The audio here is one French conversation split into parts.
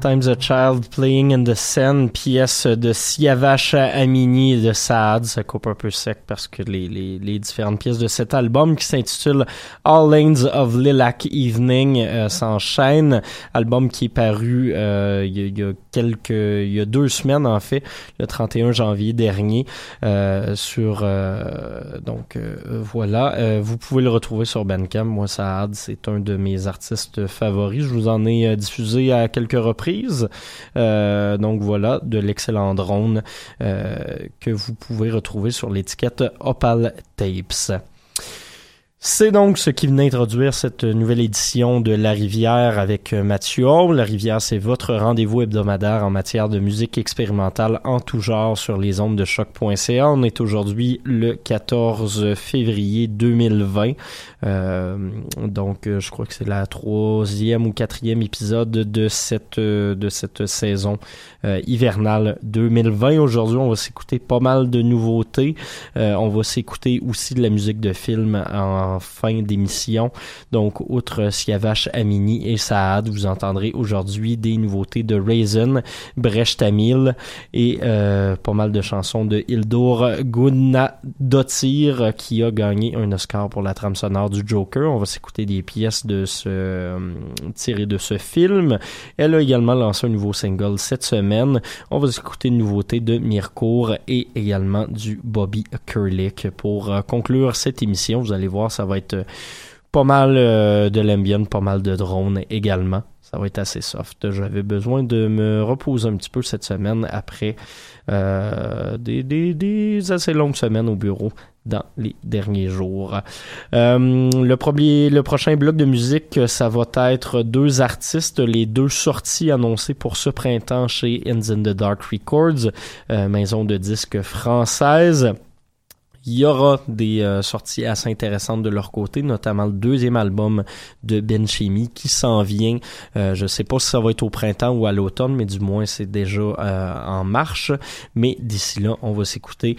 Times a Child Playing in the Sen, pièce de Siavash Amini de Saad. Ça coupe un peu sec parce que les, les, les différentes pièces de cet album qui s'intitule All Lanes of Lilac Evening euh, s'enchaînent. Album qui est paru euh, il, y a, quelques, il y a deux semaines en fait, le 31 janvier dernier. Euh, sur donc voilà, vous pouvez le retrouver sur Bandcamp. Moi, Saad, c'est un de mes artistes favoris. Je vous en ai diffusé à quelques reprises euh, donc voilà, de l'excellent drone euh, que vous pouvez retrouver sur l'étiquette Opal Tapes. C'est donc ce qui venait introduire cette nouvelle édition de La Rivière avec euh, Mathieu Hall. La Rivière, c'est votre rendez-vous hebdomadaire en matière de musique expérimentale en tout genre sur les ondes de choc.ca. On est aujourd'hui le 14 février 2020. Euh, donc, euh, je crois que c'est la troisième ou quatrième épisode de cette, de cette saison hivernale 2020. Aujourd'hui, on va s'écouter pas mal de nouveautés. on va s'écouter aussi de la musique de film en fin d'émission. Donc, outre Siavash Amini et Saad, vous entendrez aujourd'hui des nouveautés de Raisin, Brecht Tamil et euh, pas mal de chansons de Hildur Guðnadóttir qui a gagné un Oscar pour la trame sonore du Joker. On va s'écouter des pièces de ce euh, tirées de ce film. Elle a également lancé un nouveau single cette semaine. On va s'écouter une nouveauté de Mircourt et également du Bobby Kurlick. Pour euh, conclure cette émission, vous allez voir, va être euh, pas mal euh, de l'ambient, pas mal de drones également. Ça va être assez soft. J'avais besoin de me reposer un petit peu cette semaine après euh, des, assez longues semaines au bureau dans les derniers jours. le prochain bloc de musique, ça va être deux artistes, les deux sorties annoncées pour ce printemps chez Ends in the Dark Records, maison de disques française. Il y aura des euh, sorties assez intéressantes de leur côté, notamment le deuxième album de Ben Chimie qui s'en vient. Euh, je sais pas si ça va être au printemps ou à l'automne, mais du moins c'est déjà euh, en marche. Mais d'ici là, on va s'écouter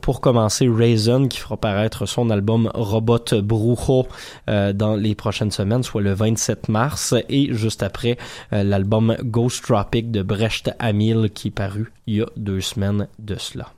pour commencer Raisin qui fera paraître son album Robot Brujo dans les prochaines semaines, soit le 27 mars, et juste après l'album Ghost Tropic de Brecht Amil qui est paru il y a deux semaines de cela.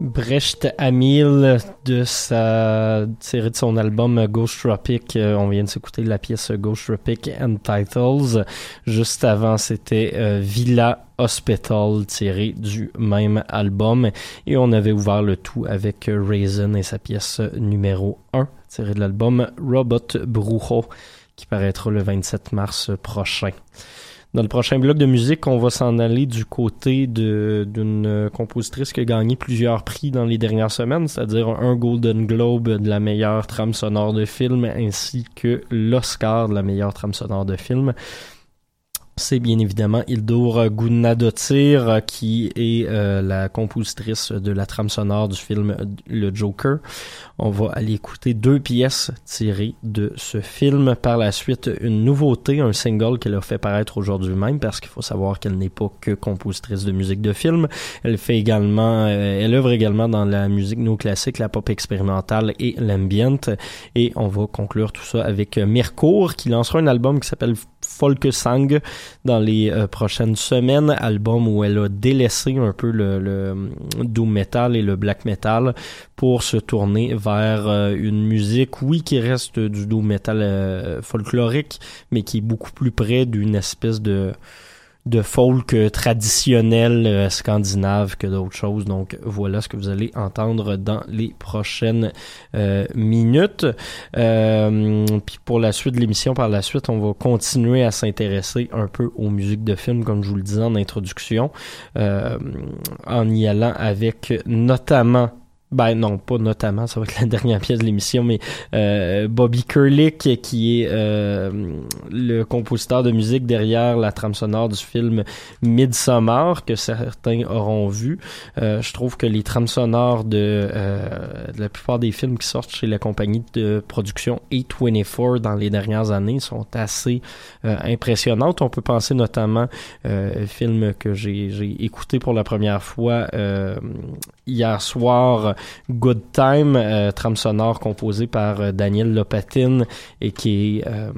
Brecht Amil de sa tiré de son album Ghost Tropic. Euh, on vient de s'écouter la pièce Ghost Tropic and Titles. Juste avant, c'était euh, Villa Hospital tiré du même album. Et on avait ouvert le tout avec Raisin et sa pièce numéro 1 tirée de l'album Robot Brujo qui paraîtra le 27 mars prochain. Dans le prochain bloc de musique, on va s'en aller du côté d'une compositrice qui a gagné plusieurs prix dans les dernières semaines, c'est-à-dire un Golden Globe de la meilleure trame sonore de film ainsi que l'Oscar de la meilleure trame sonore de film c'est bien évidemment Hildur Gunnadottir qui est euh, la compositrice de la trame sonore du film Le Joker. On va aller écouter deux pièces tirées de ce film. Par la suite, une nouveauté, un single qu'elle a fait paraître aujourd'hui même parce qu'il faut savoir qu'elle n'est pas que compositrice de musique de film. Elle fait également, euh, elle œuvre également dans la musique néoclassique, la pop expérimentale et l'ambient. Et on va conclure tout ça avec Mercourt qui lancera un album qui s'appelle Folksang dans les euh, prochaines semaines, album où elle a délaissé un peu le, le, doom metal et le black metal pour se tourner vers euh, une musique, oui, qui reste du doom metal euh, folklorique, mais qui est beaucoup plus près d'une espèce de de folk traditionnel euh, scandinave que d'autres choses. Donc voilà ce que vous allez entendre dans les prochaines euh, minutes. Euh, puis pour la suite de l'émission, par la suite, on va continuer à s'intéresser un peu aux musiques de films, comme je vous le disais en introduction, en y allant avec notamment ben non, pas notamment, ça va être la dernière pièce de l'émission, mais euh, Bobby Kurlick, qui est euh, le compositeur de musique derrière la trame sonore du film Midsommar, que certains auront vu. Euh, je trouve que les trames sonores de, de, la plupart des films qui sortent chez la compagnie de production A24 dans les dernières années sont assez impressionnantes. On peut penser notamment euh, film que j'ai écouté pour la première fois hier soir Good Time, euh, trame sonore composée par euh, Daniel Lopatin et qui est euh,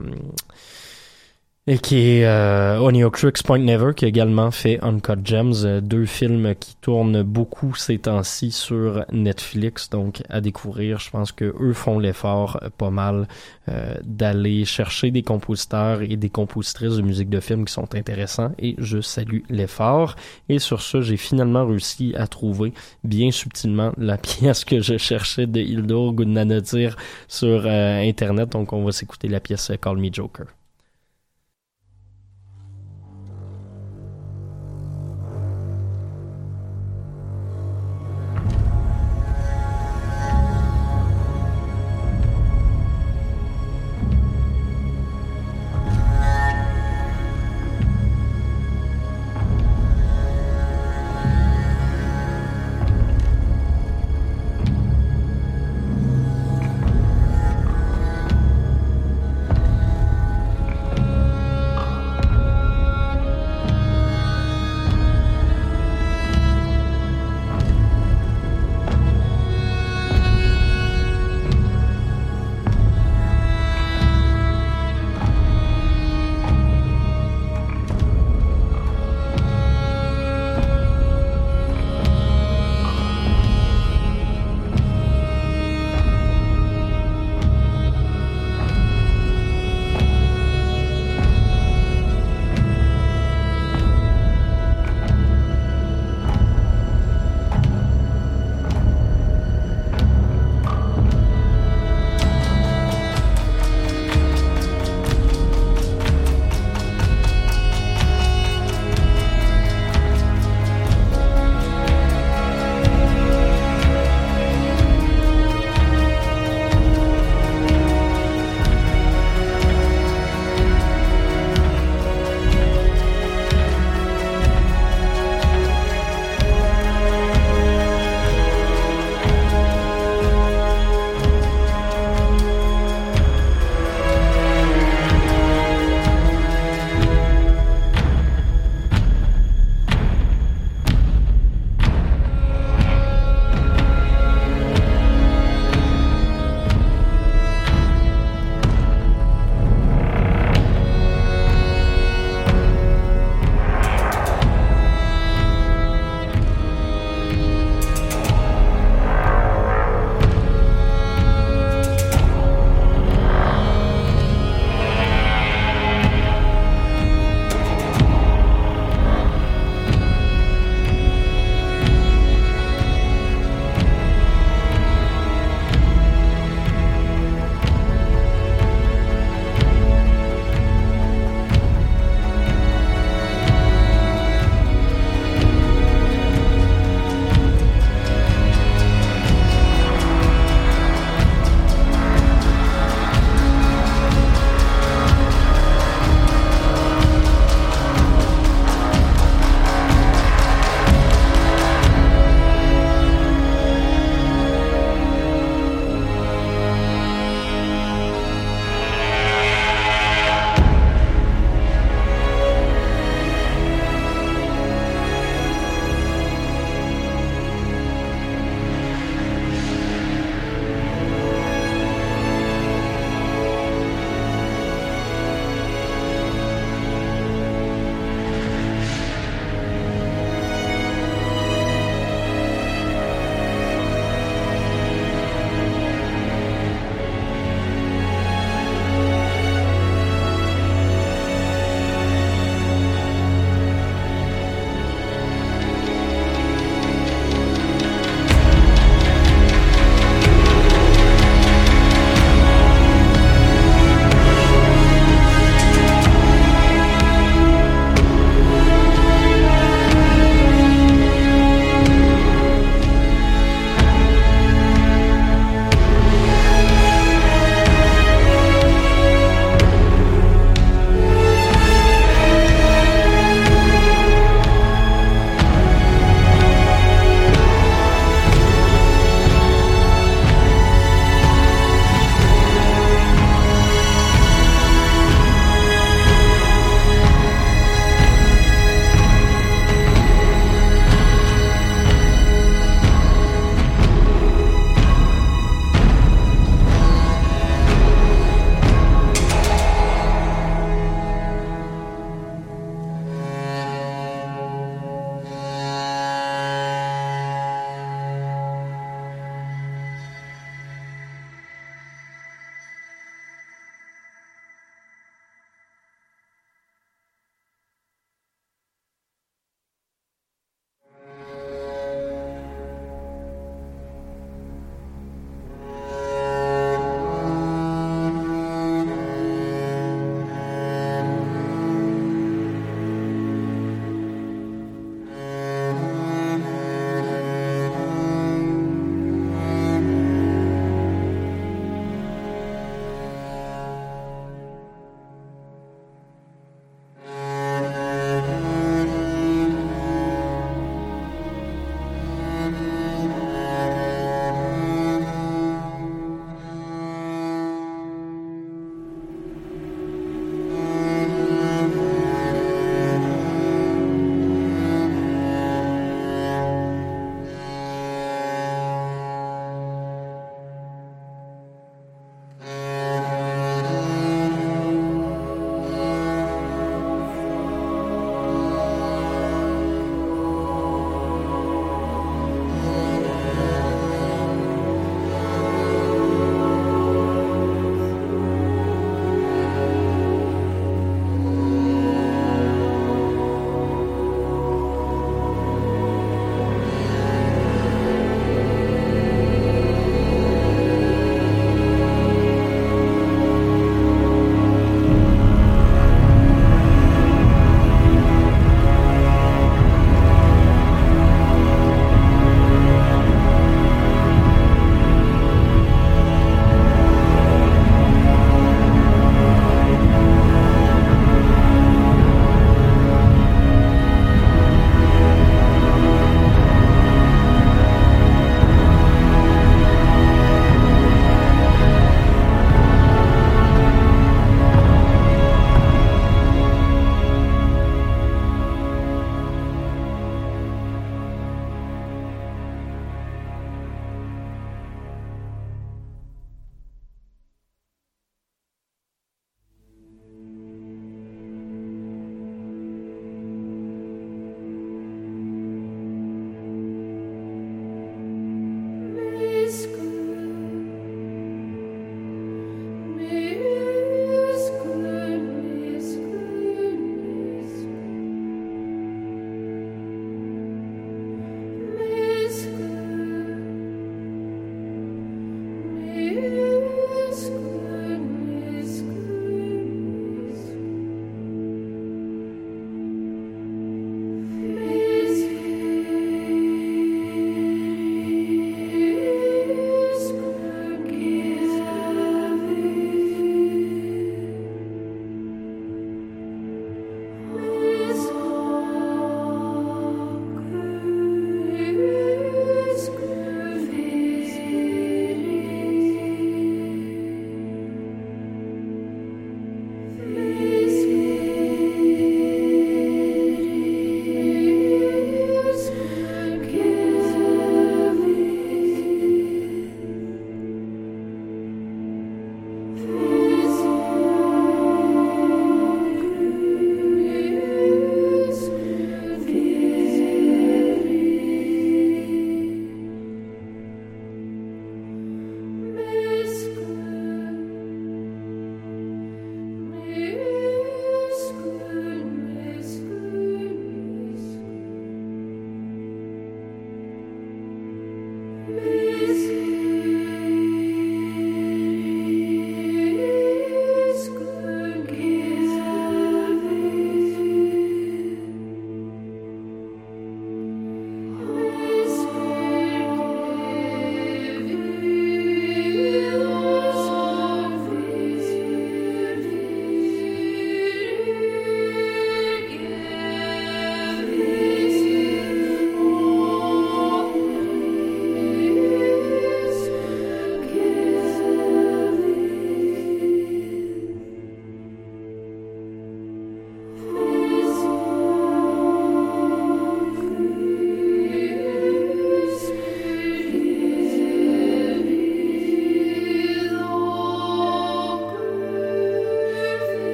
et qui est euh, Oniocrix Point Never, qui également fait Uncut Gems, euh, deux films qui tournent beaucoup ces temps-ci sur Netflix, donc à découvrir. Je pense que eux font l'effort euh, pas mal euh, d'aller chercher des compositeurs et des compositrices de musique de film qui sont intéressants, et je salue l'effort. Et sur ce, j'ai finalement réussi à trouver bien subtilement la pièce que je cherchais de Hildur Gudnadottir sur Internet, donc on va s'écouter la pièce Call Me Joker.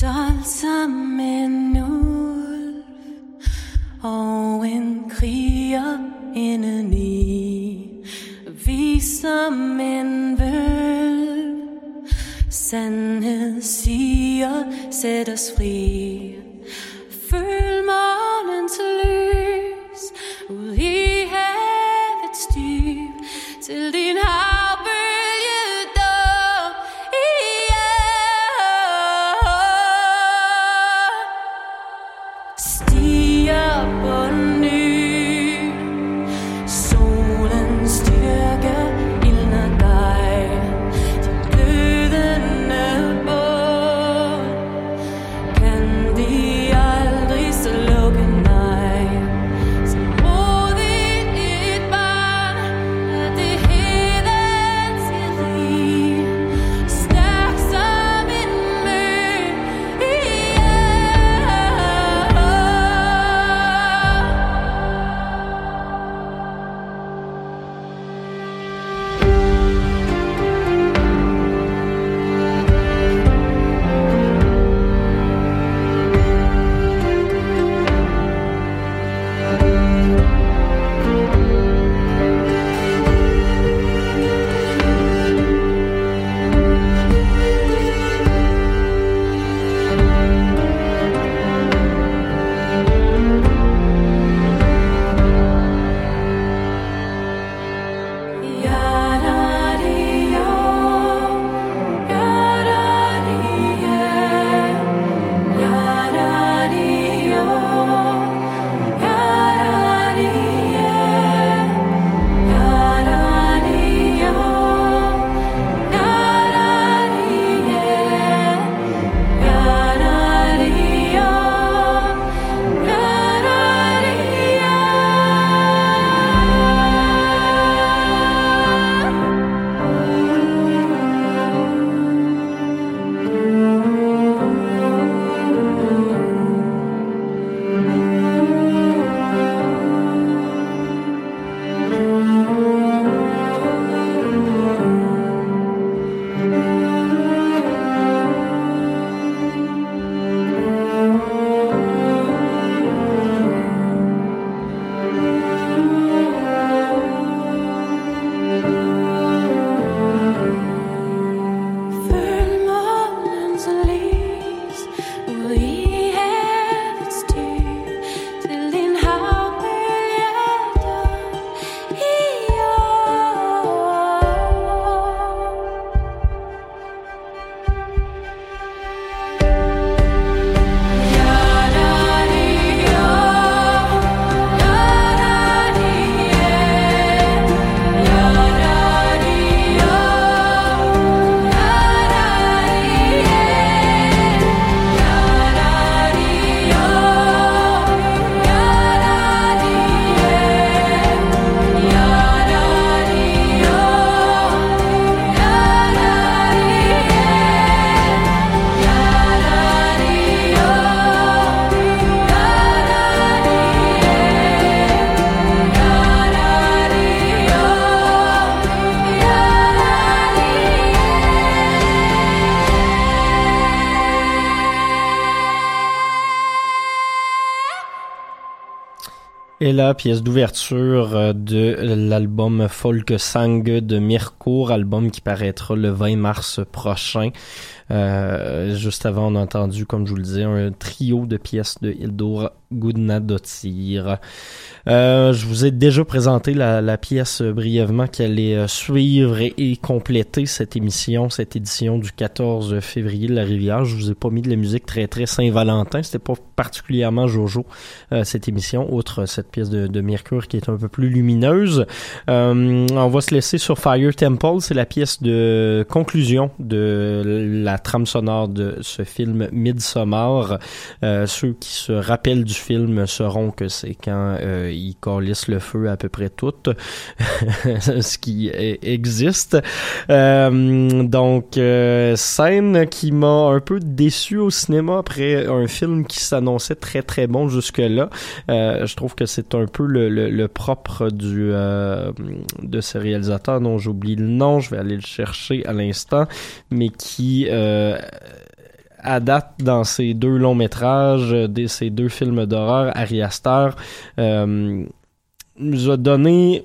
Stolt som en ulv og en kriger indeni Vi som en vølv Sandhed siger, sæt os fri. Føl morgens lys Ud i havets dyb Til din havbølge Et la pièce d'ouverture euh, de l'album Folk Sang de Mircourt, album qui paraîtra le 20 mars prochain. Euh, juste avant, on a entendu, comme je vous le disais, un trio de pièces de Hildur Gudnadottir. Euh, je vous ai déjà présenté la, la pièce brièvement qui allait euh, suivre et, et compléter cette émission, cette édition du 14 février de la Rivière. Je vous ai pas mis de la musique très très Saint-Valentin. C'était pas particulièrement Jojo euh, cette émission, outre cette pièce de, de Mercure qui est un peu plus lumineuse. Euh, on va se laisser sur Fire Temple. C'est la pièce de conclusion de la trame sonore de ce film Midsommar. Euh, ceux qui se rappellent du film sauront que c'est quand euh, il calisse le feu à peu près tout ce qui existe. Euh, donc, scène qui m'a un peu déçu au cinéma après un film qui s'annonçait très très bon jusque-là. Je trouve que c'est un peu le, propre du de ce réalisateur dont j'oublie le nom, je vais aller le chercher à l'instant, mais qui à date dans ces deux longs métrages, euh, des, ces deux films d'horreur, Ari Aster euh, nous a donné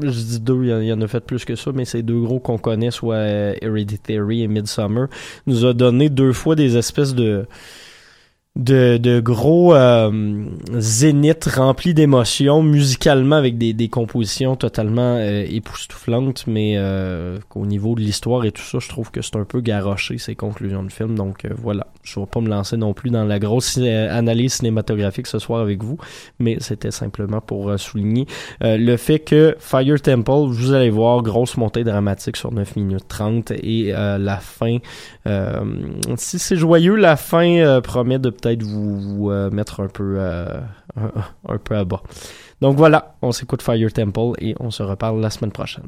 je dis deux, il y en- a fait plus que ça, mais ces deux gros qu'on connaît, soit euh, Hereditary et Midsummer, nous a donné deux fois des espèces de de, de gros euh, zéniths remplis d'émotions musicalement avec des, des compositions totalement euh, époustouflantes mais euh, qu'au niveau de l'histoire et tout ça je trouve que c'est un peu garoché ces conclusions de film donc euh, voilà. Je vais pas me lancer non plus dans la grosse euh, analyse cinématographique ce soir avec vous mais c'était simplement pour euh, souligner le fait que Fire Temple vous allez voir grosse montée dramatique sur 9 minutes 30 et la fin si c'est joyeux la fin promet de peut-être vous, euh, mettre un peu euh, un peu à bas. Donc voilà on s'écoute Fire Temple et on se reparle la semaine prochaine